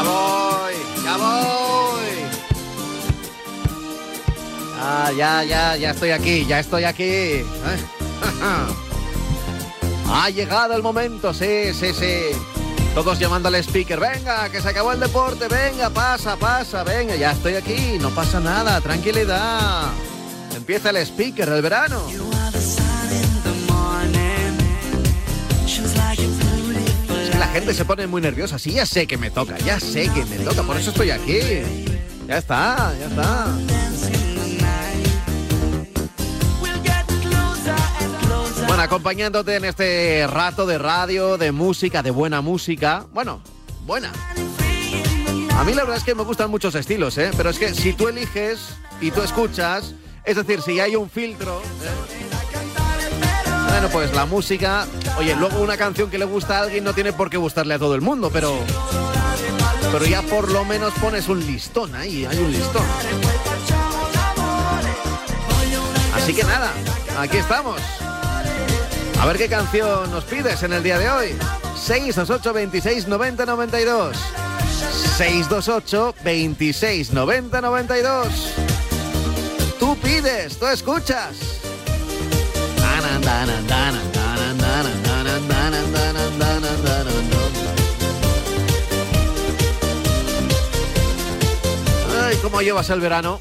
Ya voy, ya voy. Ah, ya, ya, ya estoy aquí, ya estoy aquí. ¿eh? Ha llegado el momento, sí, sí, sí. Todos llamando al speaker, venga, que se acabó el deporte, venga, pasa, pasa, venga, ya estoy aquí, no pasa nada, tranquilidad. Empieza el speaker del verano. Gente se pone muy nerviosa, sí, ya sé que me toca, ya sé que me toca, por eso estoy aquí. Ya está, ya está. Bueno, acompañándote en este rato de radio, de música, de buena música. Bueno, buena. A mí la verdad es que me gustan muchos estilos, ¿eh? Pero es que si tú eliges y tú escuchas, es decir, si hay un filtro... ¿eh? Bueno, pues la música... Oye, luego una canción que le gusta a alguien no tiene por qué gustarle a todo el mundo, pero... Pero ya por lo menos pones un listón ahí, hay un listón. Así que nada, aquí estamos. A ver qué canción nos pides en el día de hoy. 628 26 90 92. 628 26 90 92. Tú pides, tú escuchas. Ay, ¿cómo llevas el verano?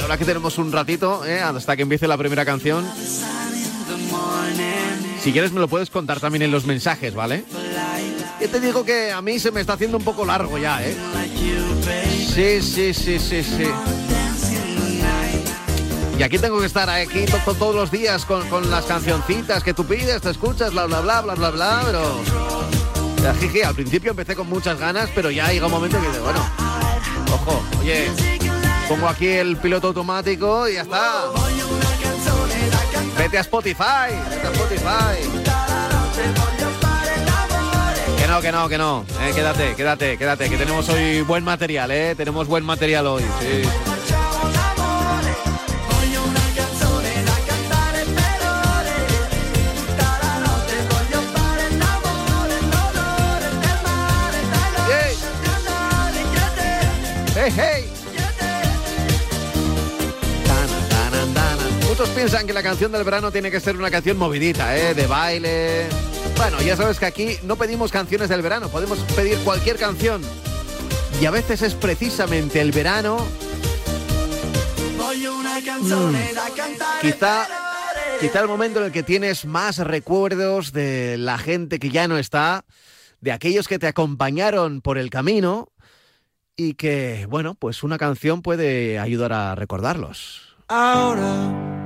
Ahora que tenemos un ratito, ¿eh? hasta que empiece la primera canción. Si quieres me lo puedes contar también en los mensajes, ¿vale? Yo te digo que a mí se me está haciendo un poco largo ya, ¿eh? Sí, sí, sí, sí, sí. Y aquí tengo que estar aquí todos los días con, con, las cancioncitas que tú pides, te escuchas, bla, bla, bla, bla, bla, bla, pero... Al principio empecé con muchas ganas, pero ya llega un momento que dice, bueno, ojo, oye, pongo aquí el piloto automático y ya está. Vete a Spotify, vete a Spotify. Que no, que no, que no. Eh, quédate, quédate, quédate, que tenemos hoy buen material, eh. Tenemos buen material hoy. Piensan que la canción del verano tiene que ser una canción movidita, ¿eh? de baile. Bueno, ya sabes que aquí no pedimos canciones del verano, podemos pedir cualquier canción. Y a veces es precisamente el verano. Mm, quizá, quizá el momento en el que tienes más recuerdos de la gente que ya no está, de aquellos que te acompañaron por el camino y que, bueno, pues una canción puede ayudar a recordarlos. Ahora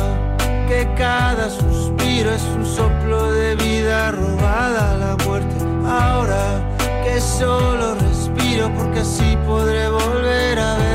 cada suspiro es un soplo de vida robada a la muerte. Ahora que solo respiro porque así podré volver a verte.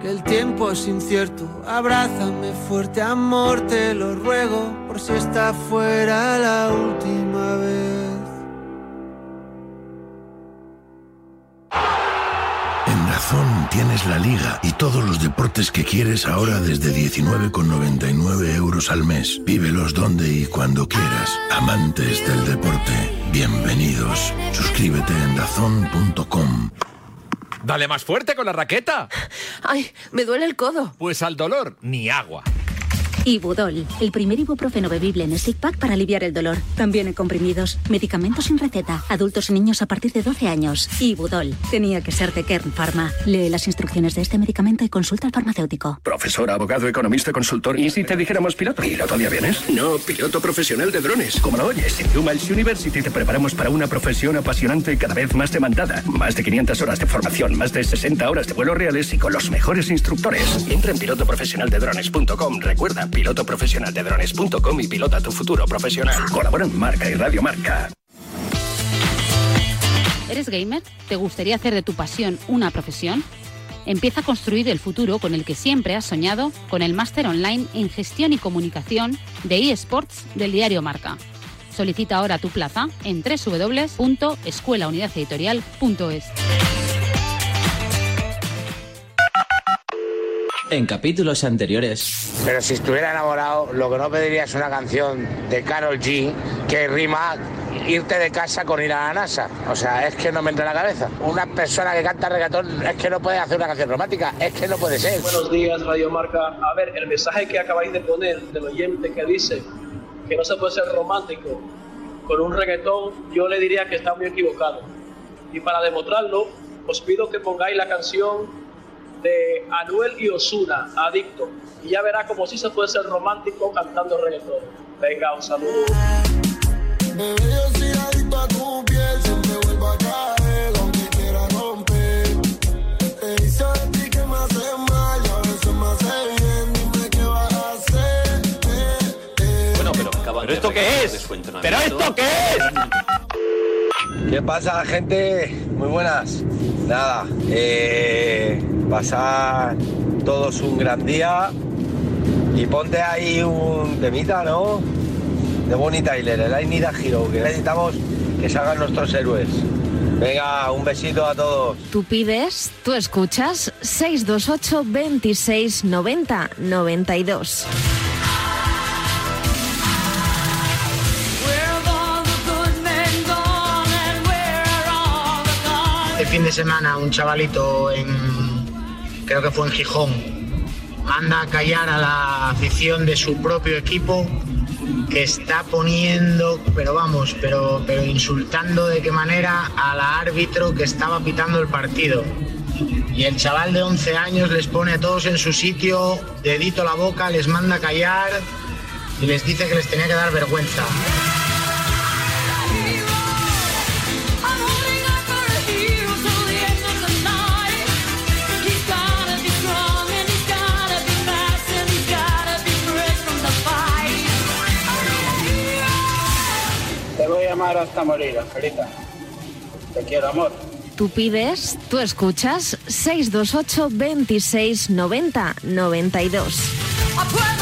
Que el tiempo es incierto. Abrázame fuerte, amor, te lo ruego, por si esta fuera la última vez. tienes la liga y todos los deportes que quieres ahora desde 19,99 euros al mes. Vívelos donde y cuando quieras. Amantes del deporte, bienvenidos. Suscríbete en dazón.com. Dale más fuerte con la raqueta. Ay, me duele el codo. Pues al dolor, ni agua. Ibudol, el primer ibuprofeno bebible en stick pack para aliviar el dolor. También en comprimidos. Medicamentos sin receta. Adultos y niños a partir de 12 años. Ibudol. Tenía que ser de Kern Pharma. Lee las instrucciones de este medicamento y consulta al farmacéutico. Profesor, abogado, economista, consultor. ¿Y si te dijéramos piloto? ¿Piloto de aviones? No, piloto profesional de drones. Como lo oyes, en Dumas University te preparamos para una profesión apasionante y cada vez más demandada. Más de 500 horas de formación, más de 60 horas de vuelos reales y con los mejores instructores. Entra en pilotoprofesionaldedrones.com. Recuerda, pilotoprofesionaldedrones.com y pilota tu futuro profesional. Colaboran Marca y Radio Marca. ¿Eres gamer? ¿Te gustaría hacer de tu pasión una profesión? Empieza a construir el futuro con el que siempre has soñado con el máster online en gestión y comunicación de eSports del diario Marca. Solicita ahora tu plaza en www.escuelaunidadeditorial.es. En capítulos anteriores. Pero si estuviera enamorado, lo que no pediría es una canción de Carol G que rima irte de casa con ir a la NASA. O sea, es que no me entra en la cabeza. Una persona que canta reggaetón es que no puede hacer una canción romántica, es que no puede ser. Buenos días, Radio Marca. A ver, el mensaje que acabáis de poner del oyente que dice que no se puede ser romántico con un reggaetón, yo le diría que está muy equivocado. Y para demostrarlo, os pido que pongáis la canción de Anuel y Osuna, Adicto. Y ya verá como si se puede ser romántico cantando reggaetón. Venga, un saludo. Bueno, pero, ¿pero esto qué es? ¿Pero esto qué es? ¿Qué pasa, gente? Muy buenas. Nada, eh, pasar todos un gran día y ponte ahí un temita, ¿no? De Bonnie Tyler, el I Hero, que necesitamos que salgan nuestros héroes. Venga, un besito a todos. Tú pides, tú escuchas 628 26 90 92. Fin de semana un chavalito en, creo que fue en Gijón, manda a callar a la afición de su propio equipo que está poniendo, pero vamos, pero, pero insultando de qué manera a la árbitro que estaba pitando el partido. Y el chaval de 11 años les pone a todos en su sitio, dedito a la boca, les manda a callar y les dice que les tenía que dar vergüenza. Amar hasta morir, Angelita. Te quiero, amor. Tú pides, tú escuchas 628 26 90 92.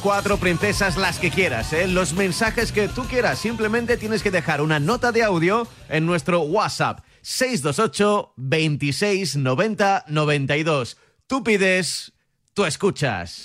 Cuatro princesas, las que quieras, ¿eh? los mensajes que tú quieras. Simplemente tienes que dejar una nota de audio en nuestro WhatsApp 628 26 90 92. Tú pides, tú escuchas.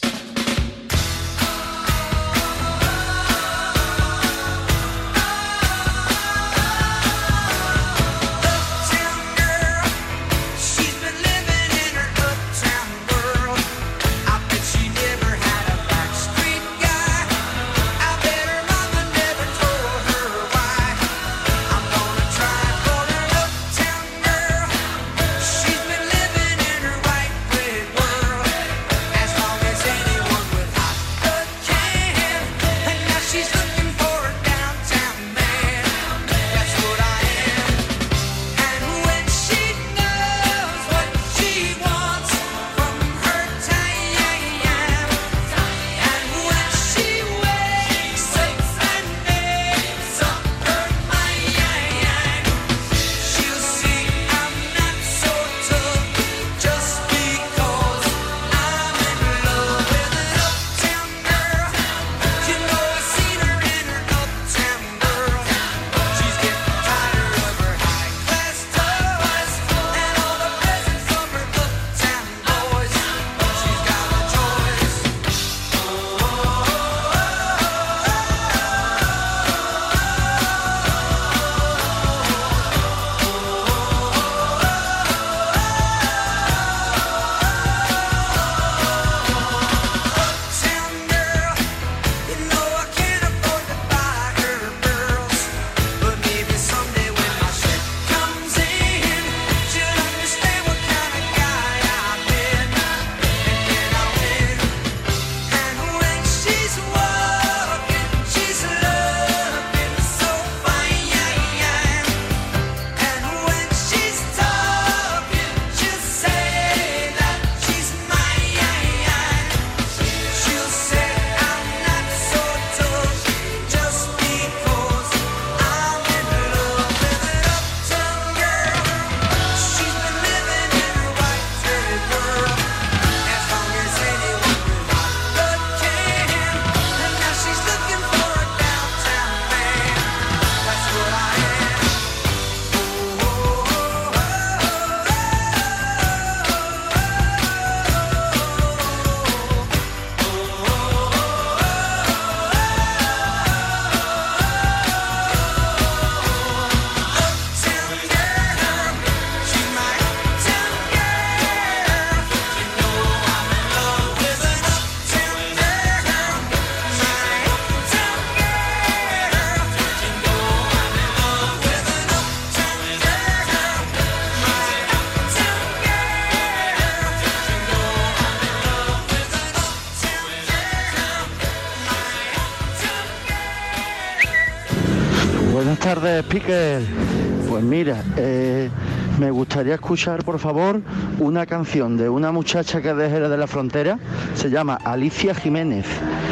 Pues mira, eh, me gustaría escuchar, por favor, una canción de una muchacha que es de de la Frontera. Se llama Alicia Jiménez.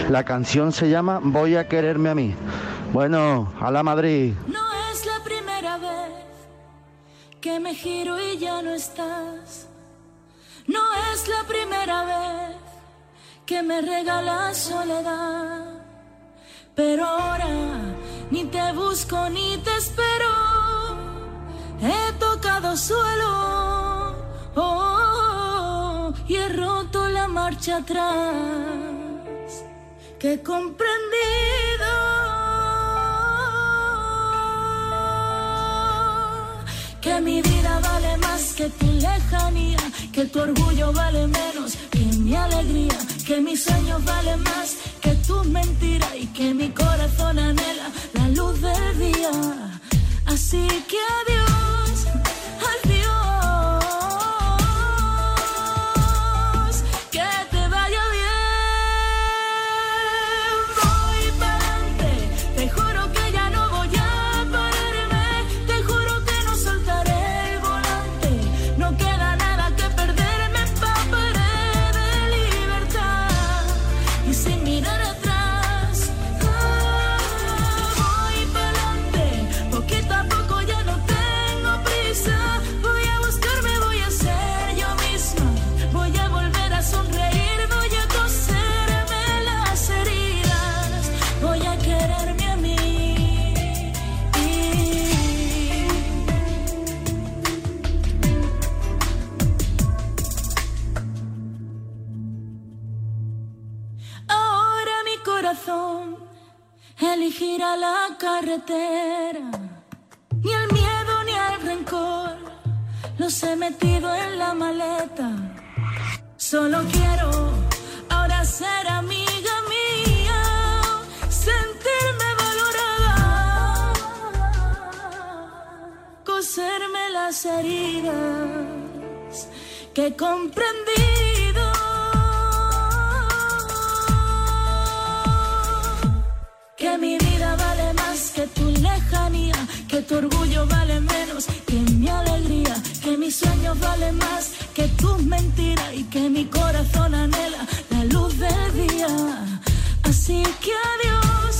La canción se llama Voy a quererme a mí. Bueno, a la Madrid. No es la primera vez que me giro y ya no estás. No es la primera vez que me regalas soledad. Pero ahora ni te busco ni te espero. He tocado suelo oh, y he roto la marcha atrás. que he comprendido que mi vida vale más que tu lejanía, que tu orgullo vale menos que mi alegría, que mis sueños valen más que tu mentira y que mi corazón anhela la luz del día. Así que adiós, adiós, corazón elegirá la carretera. Ni el miedo ni el rencor los he metido en la maleta. Solo quiero ahora ser amiga mía, sentirme valorada, coserme las heridas que he mi vida vale más que tu lejanía, que tu orgullo vale menos que mi alegría, que mis sueños valen más que tus mentiras y que mi corazón anhela la luz del día. Así que adiós,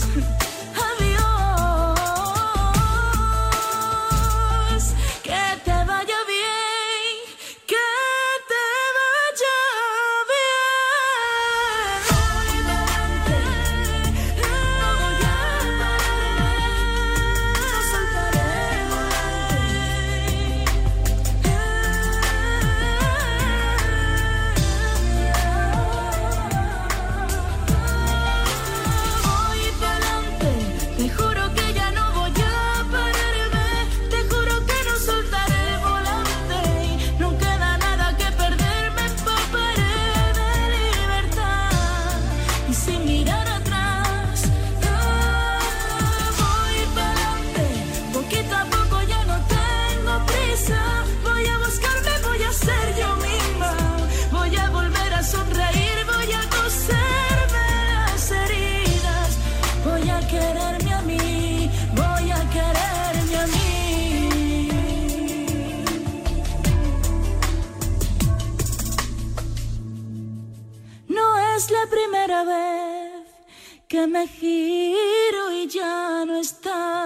que me giro y ya no está.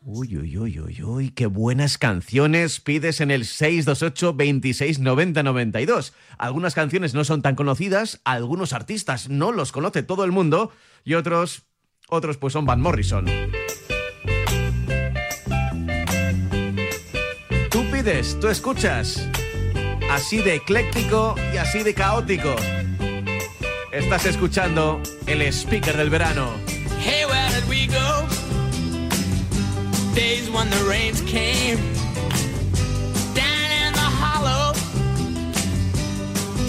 Uy, uy, uy, uy, uy, qué buenas canciones pides en el 628 26 90 92. Algunas canciones no son tan conocidas, algunos artistas no los conoce todo el mundo y otros, otros pues son Van Morrison. Tú pides, tú escuchas. Así de ecléctico y así de caótico. Estás escuchando el speaker del verano. Hey, where did we go? Days when the rains came. Down in the hollow,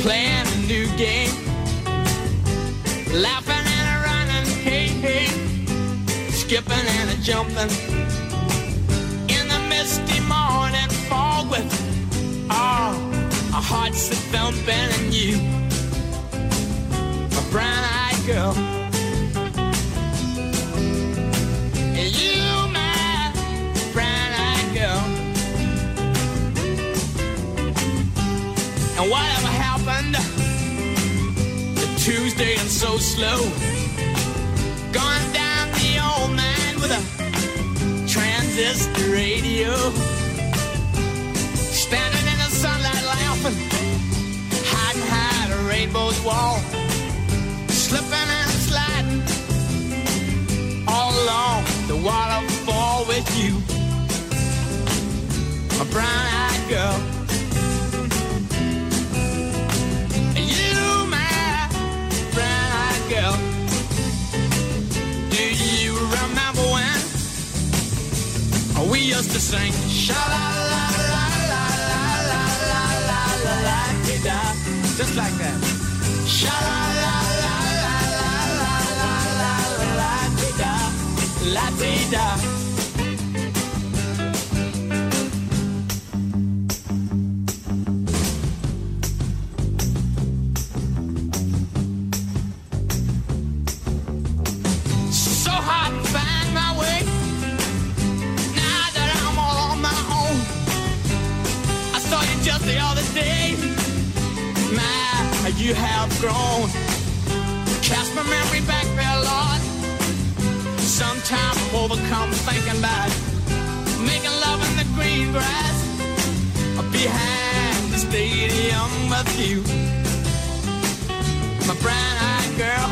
playing a new game. Laughing and a running, hey, hey. Skipping and a jumping. In the misty morning fog with, oh, our hearts a thumping and you, brown eyed girl. And you, my brown-eyed girl. And whatever happened to Tuesday and so slow? Gone down the old man with a transistor radio. Standing in the sunlight laughing, hiding behind a rainbow's wall slipping and sliding all along the waterfall with you, a brown-eyed girl. You, my brown-eyed girl. Do you remember when we used to sing sha la la la la la la la la la, -la, -la, -la just like that? Sha la la. La da. So hard to find my way. Now that I'm all on my own, I saw you just the other day. My, you have grown. I'm overcome thinking about making love in the green grass behind the stadium with you, my brown-eyed girl.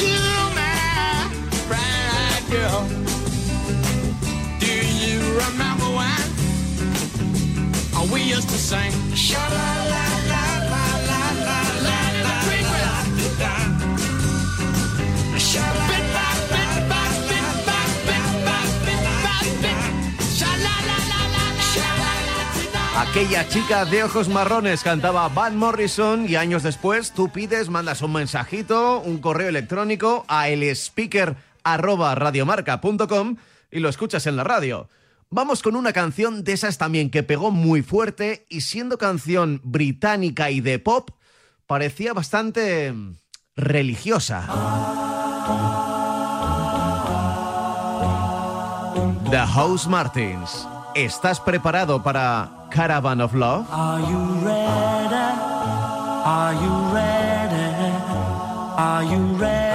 You, my brown-eyed girl. Do you remember when we used to sing? Sha la la Aquella chica de ojos marrones cantaba Van Morrison y años después tú pides, mandas un mensajito, un correo electrónico a el y lo escuchas en la radio. Vamos con una canción de esas también que pegó muy fuerte y siendo canción británica y de pop, parecía bastante mm, religiosa. The House Martins. ¿Estás preparado para Caravan of Love? Are you ready? Are you ready? Are you ready?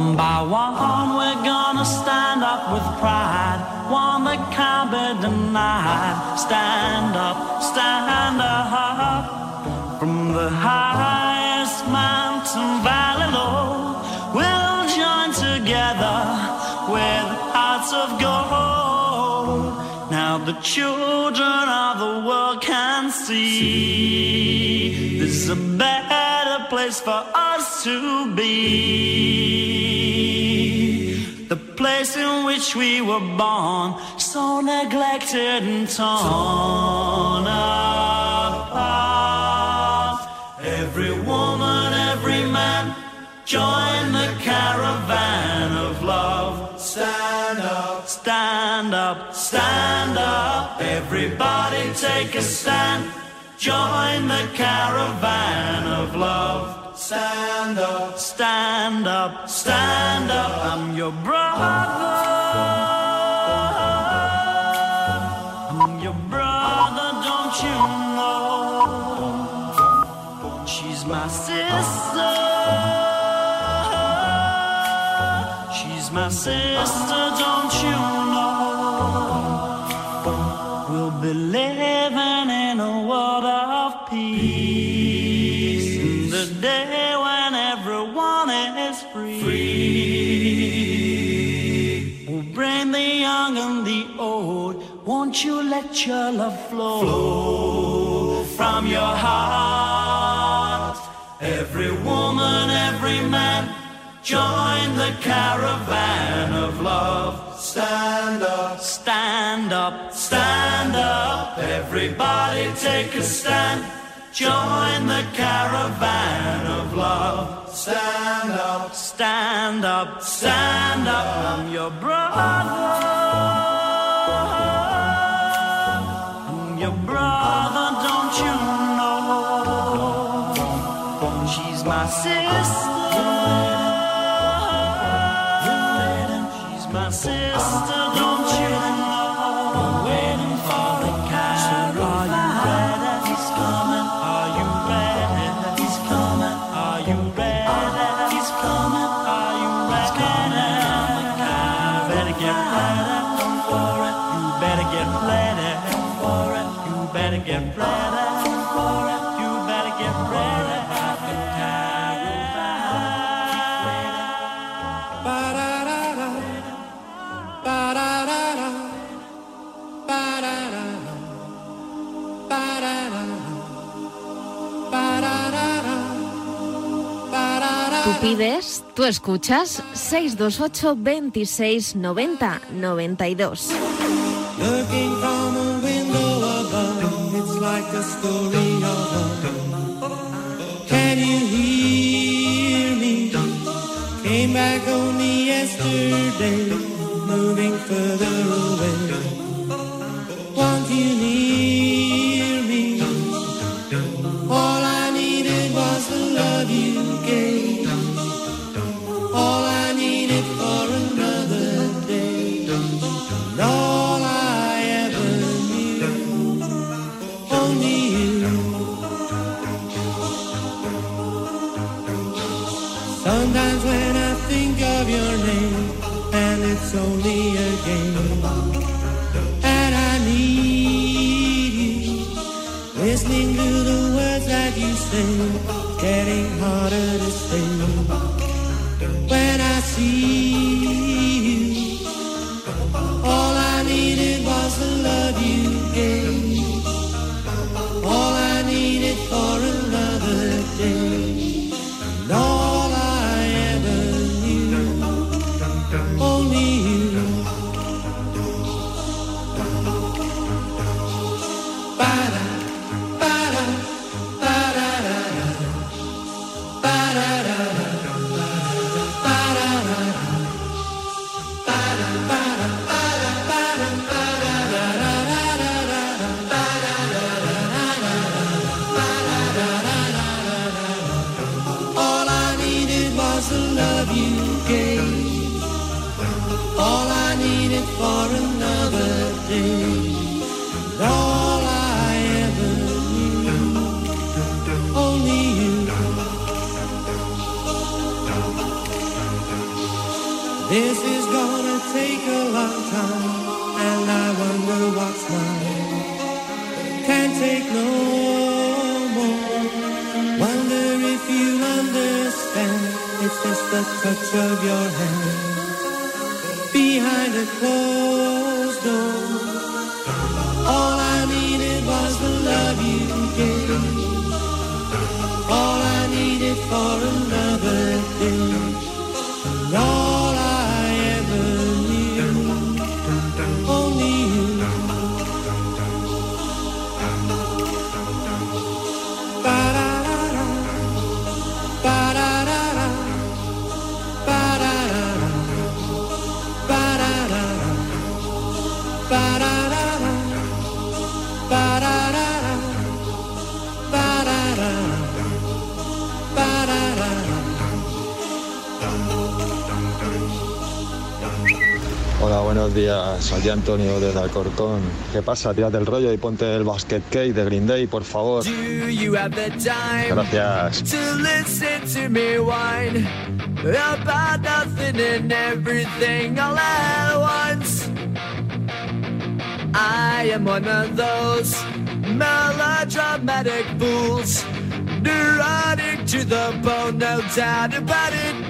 One by one, we're gonna stand up with pride. One that can't be denied. Stand up, stand up. From the highest mountain valley low, we'll join together with hearts of gold. Now the children of the world can see there's a better place for us to be. Place in which we were born, so neglected and torn apart. Every woman, every man, join the caravan of love. Stand up, stand up, stand up. Everybody take a stand. Join the caravan of love. Stand up, stand up, stand up. I'm your brother. I'm your brother, don't you know? She's my sister. She's my sister, don't you know? Won't you let your love flow, from your heart? Every woman, every man, join the caravan of love. Stand up, stand up, stand up. Everybody take a stand. Join the caravan of love. Stand up, stand up, stand up. I'm your brother. classes. Pides, tú escuchas 628 26 90 92. Looking from a window above, it's like a story of love. Can you hear me? Came back only yesterday, moving further away. This is gonna take a long time, and I wonder what's mine. Can't take no more. Wonder if you understand. It's just the touch of your hand behind a closed door. All I needed was the love you gave. All I needed for another day. Buenos días. Soy Antonio desde Alcorcón. ¿Qué pasa? Tírate el rollo y ponte el basket cake de Green Day, por favor. Do you have the time Gracias. to listen to me whine about nothing and everything all at once? I am one of those melodramatic fools, neurotic to the bone, no doubt about it.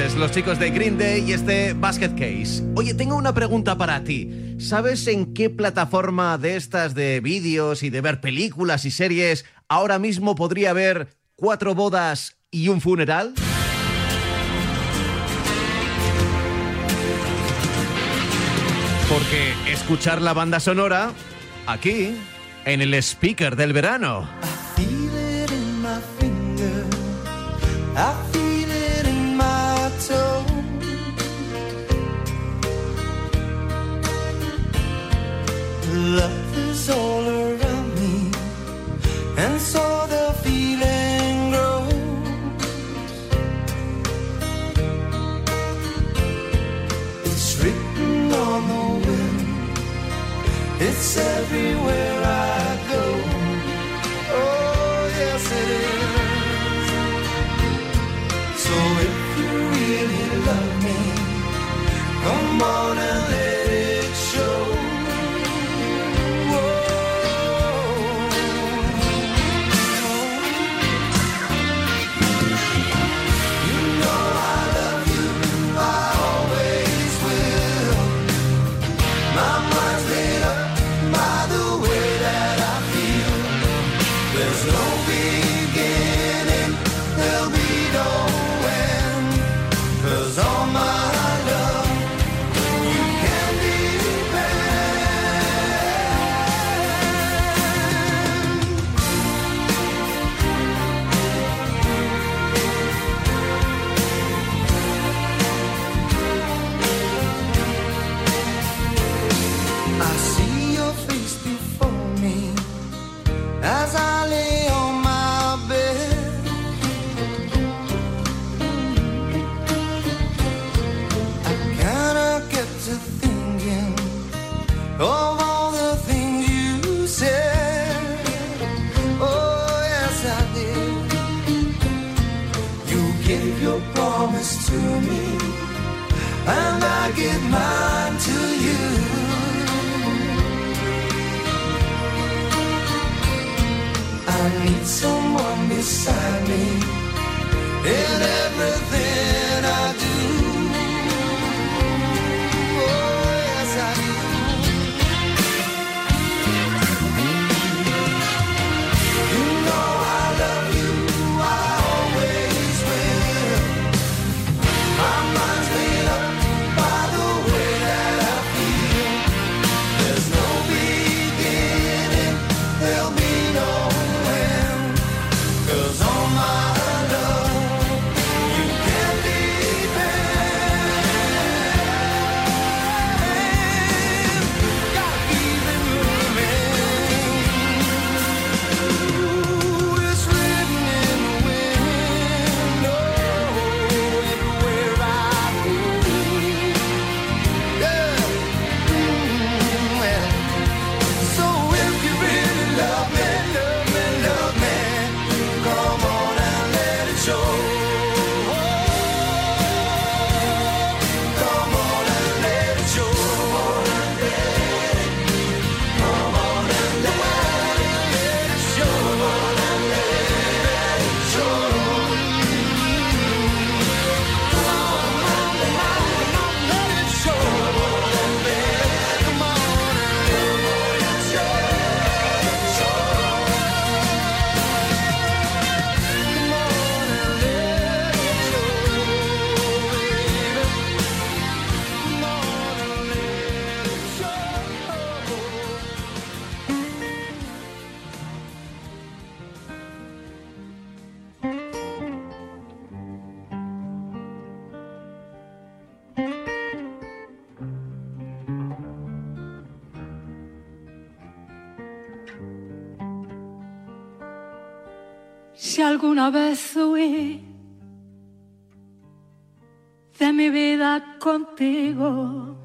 los chicos de Green Day y este Basket Case. Oye, tengo una pregunta para ti. ¿Sabes en qué plataforma de estas de vídeos y de ver películas y series ahora mismo podría haber cuatro bodas y un funeral? Porque escuchar la banda sonora aquí, en el speaker del verano. Love is all around me, and so the feeling grows. It's written on the wind. It's everywhere I go. Oh, yes, it is. So if you really love me, come on and let contigo,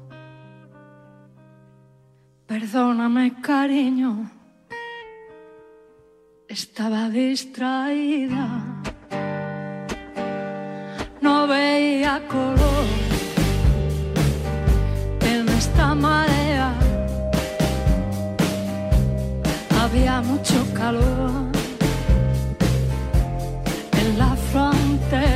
perdóname cariño, estaba distraída, no veía color en esta marea, había mucho calor en la frontera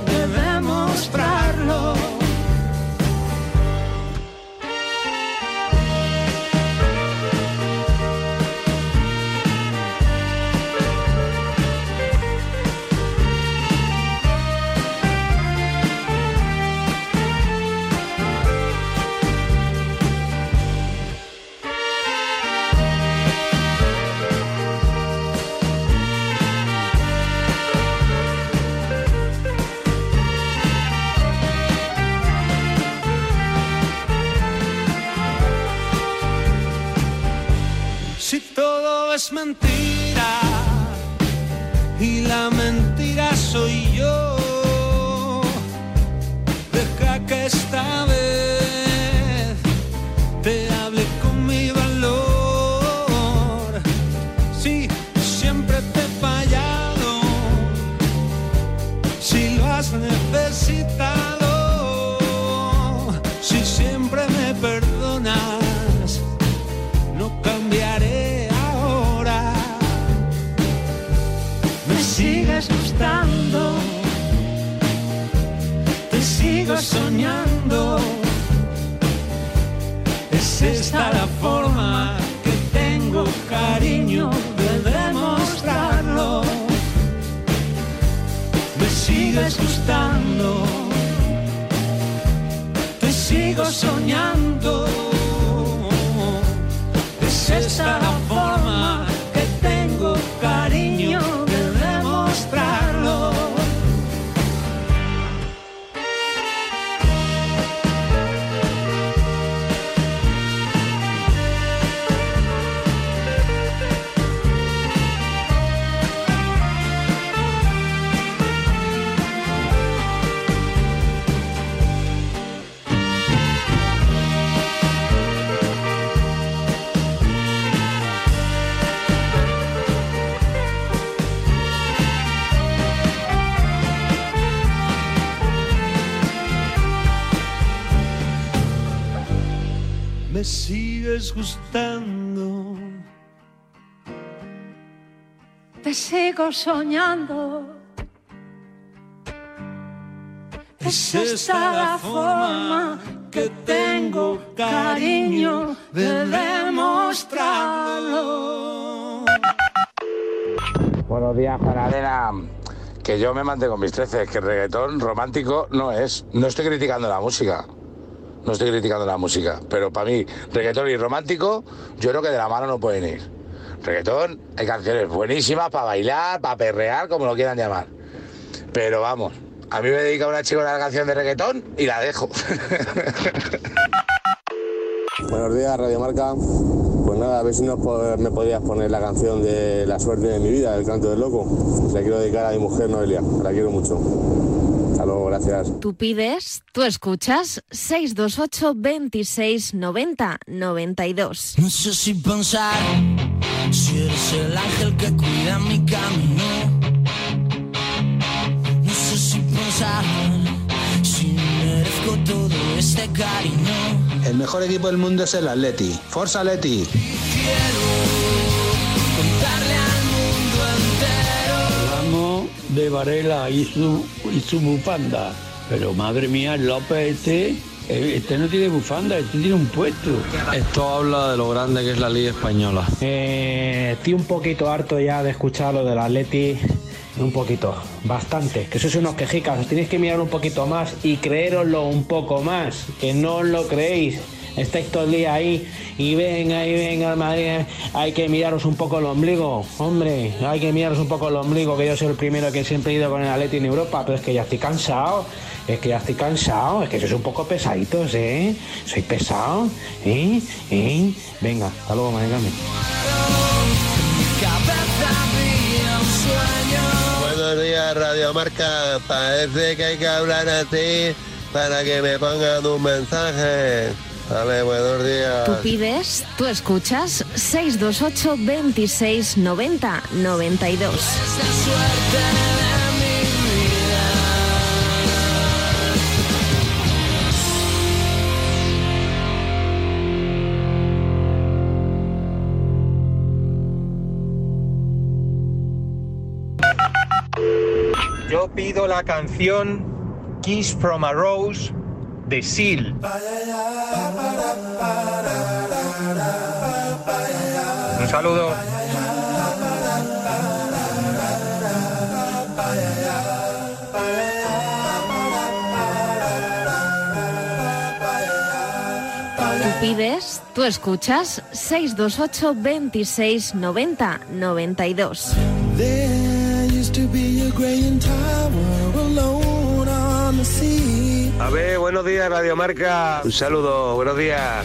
demostrarlo. Soy yo, deja que esta vez Es sigo soñando. Es esta la forma que tengo cariño de demostrarlo. Buenos días, Paradena. Que yo me mantengo mis 13, que el reggaetón romántico no es. No estoy criticando la música. No estoy criticando la música. Pero para mí, reggaetón y romántico, yo creo que de la mano no pueden ir. Reggaetón, hay canciones buenísimas para bailar, para perrear, como lo quieran llamar. Pero vamos, a mí me dedica una chica una canción de reggaetón y la dejo. Buenos días, Radio Marca. Pues nada, a ver si nos me podrías poner la canción de La suerte de mi vida, El canto del loco. Se la quiero dedicar a mi mujer Noelia, la quiero mucho. Hasta luego, gracias. Tú pides, tú escuchas 628 26 90 92. No sé si pensar si eres el ángel que cuida mi camino. No sé si pensar si merezco todo este cariño. El mejor equipo del mundo es el Atleti. Forza Atleti. Contarle al mundo entero. Hablamos de Varela y su, y su bufanda. Pero madre mía, el López este, eh, este no tiene bufanda, este tiene un puesto. Esto habla de lo grande que es la Liga Española. Eh, estoy un poquito harto ya de escuchar lo del Atleti. Un poquito, bastante. Que sois unos quejicas, os tenéis que mirar un poquito más y creéroslo un poco más. Que no os lo creéis. Estáis todo el día ahí y venga y venga Madrid. Hay que miraros un poco el ombligo. Hombre, hay que miraros un poco el ombligo. Que yo soy el primero que siempre he ido con el Atleti en Europa. Pero es que ya estoy cansado. Es que ya estoy cansado. Es que sois un poco pesaditos, ¿eh? Soy pesado. ¿Eh? ¿Eh? Venga, hasta luego, sueño. Buenos días, Radio Marca. Parece que hay que hablar así para que me pongan un mensaje. Vale, buenos días. Tú pides, tú escuchas 628 26 90 92. Yo pido la canción Kiss from a Rose de Seal. Un saludo. Tú pides, tú escuchas 628 26 90 92. There used to be a graying tower alone on the sea. A ver, buenos días, Radio Marca. Un saludo, buenos días.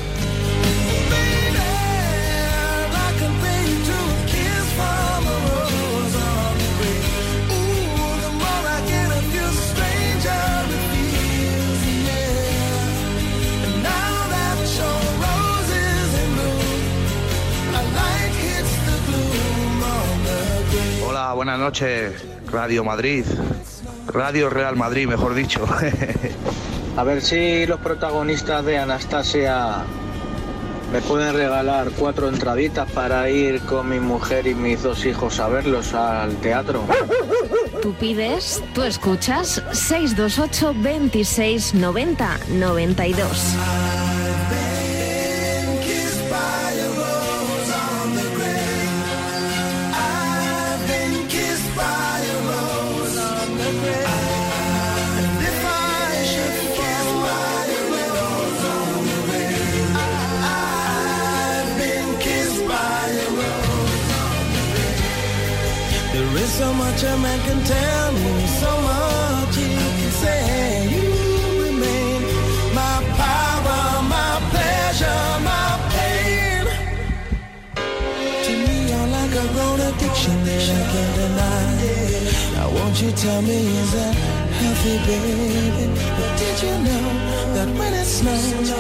Hola, buenas noches, Radio Madrid. Radio Real Madrid, mejor dicho. A ver si los protagonistas de Anastasia me pueden regalar cuatro entraditas para ir con mi mujer y mis dos hijos a verlos al teatro. Tú pides, tú escuchas 628 26 90 92. So a man can tell me, so much he can say. You remain my power, my pleasure, my pain. To me, you're like a grown addiction that I can't deny. Now, won't you tell me, is that healthy, baby? But did you know that when it snows,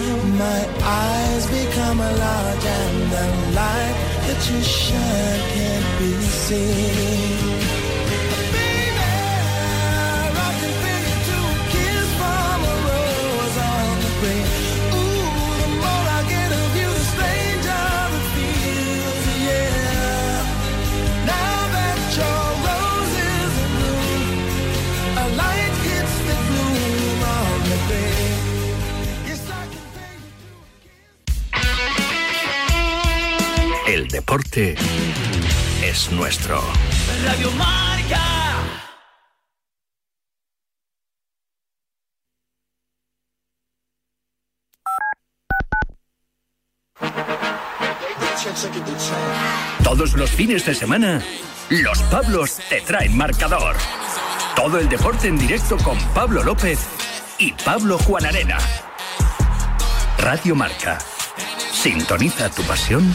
my eyes become a large and the light that you shine can't be seen? Deporte es nuestro. Radio Marca. Todos los fines de semana, los Pablos te traen marcador. Todo el deporte en directo con Pablo López y Pablo Juan Arena. Radio Marca. Sintoniza tu pasión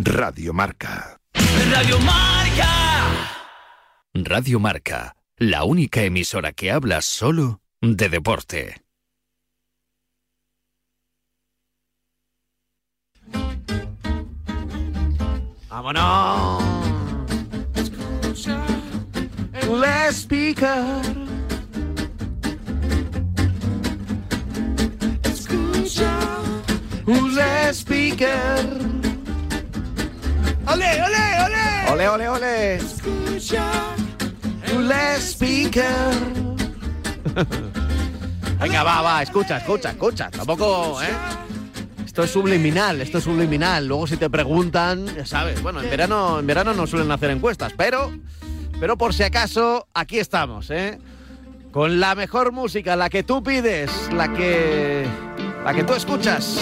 Radio Marca. Radio Marca. Radio Marca, la única emisora que habla solo de deporte. ¡Vámonos! Let's speaker. Escucha. Let's speaker. ¡Ole, ole, ole! Ole, ole, ole. Escucha. Let's speaker. Venga, va, va, escucha, escucha, escucha. Tampoco, ¿eh? Esto es subliminal, esto es subliminal. Luego si te preguntan, ya sabes, bueno, en verano, en verano no suelen hacer encuestas, pero, pero por si acaso, aquí estamos, ¿eh? Con la mejor música, la que tú pides, la que, la que tú escuchas.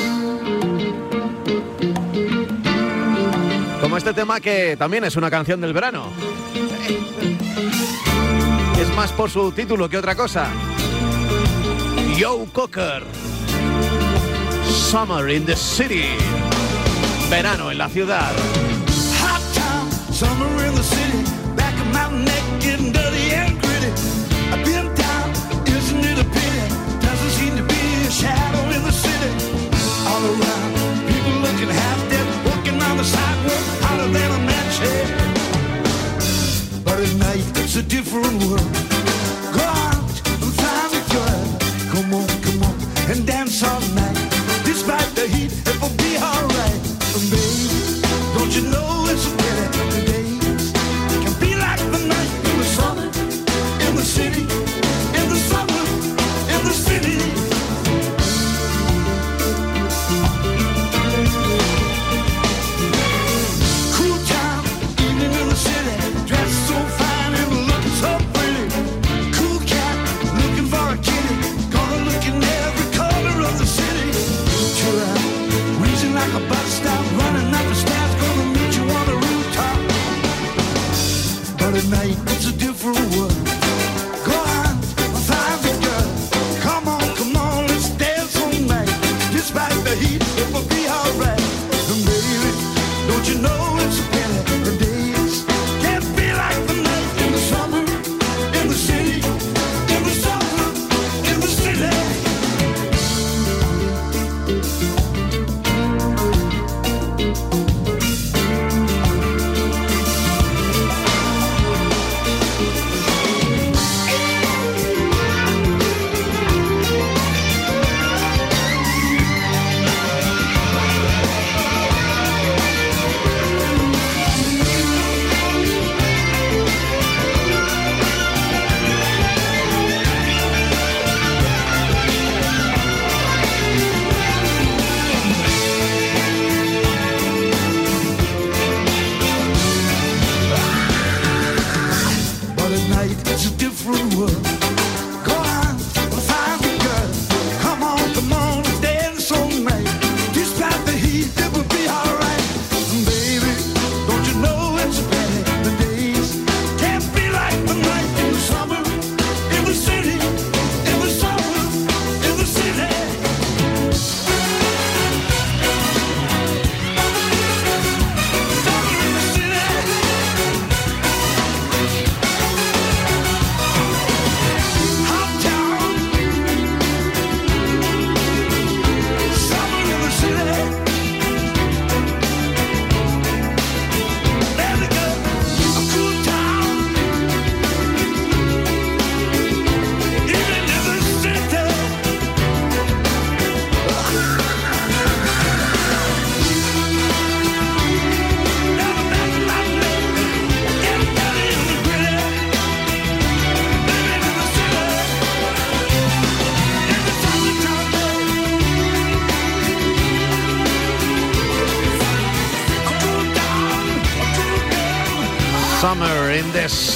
Como este tema que también es una canción del verano. Es más por su título que otra cosa. Joe Cocker. Summer in the City. Verano en la ciudad.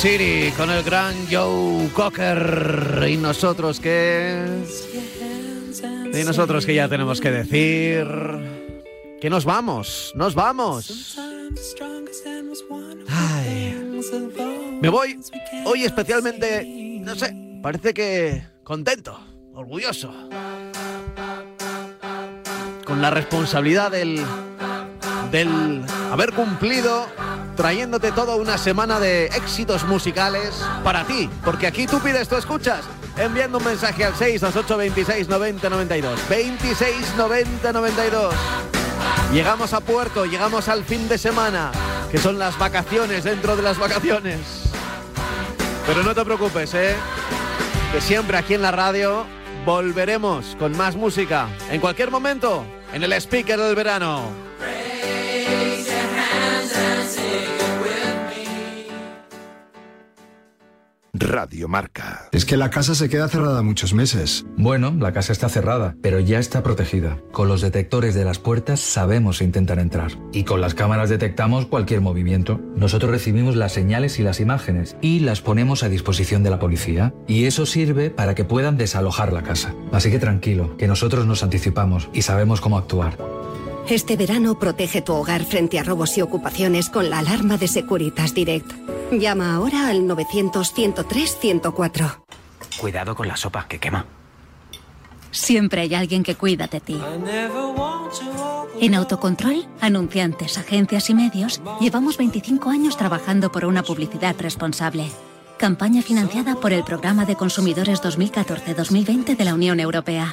City con el gran Joe Cocker. Y nosotros que. Y nosotros que ya tenemos que decir. Que nos vamos, nos vamos. Ay. Me voy hoy especialmente, no sé, parece que contento, orgulloso. Con la responsabilidad del, del haber cumplido trayéndote toda una semana de éxitos musicales para ti, porque aquí tú pides, tú escuchas, enviando un mensaje al 628 26 90 92. 26 90 92. Llegamos a puerto, llegamos al fin de semana, que son las vacaciones dentro de las vacaciones. Pero no te preocupes, ¿eh? Que siempre aquí en la radio volveremos con más música. En cualquier momento, en el speaker del verano. Radio Marca. Es que la casa se queda cerrada muchos meses. Bueno, la casa está cerrada, pero ya está protegida. Con los detectores de las puertas sabemos intentar entrar. Y con las cámaras detectamos cualquier movimiento. Nosotros recibimos las señales y las imágenes y las ponemos a disposición de la policía. Y eso sirve para que puedan desalojar la casa. Así que tranquilo, que nosotros nos anticipamos y sabemos cómo actuar. Este verano protege tu hogar frente a robos y ocupaciones con la alarma de Securitas Direct. Llama ahora al 900-103-104. Cuidado con la sopa que quema. Siempre hay alguien que cuida de ti. En Autocontrol, anunciantes, agencias y medios, llevamos 25 años trabajando por una publicidad responsable. Campaña financiada por el Programa de Consumidores 2014-2020 de la Unión Europea.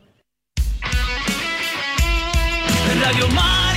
Radio Marca.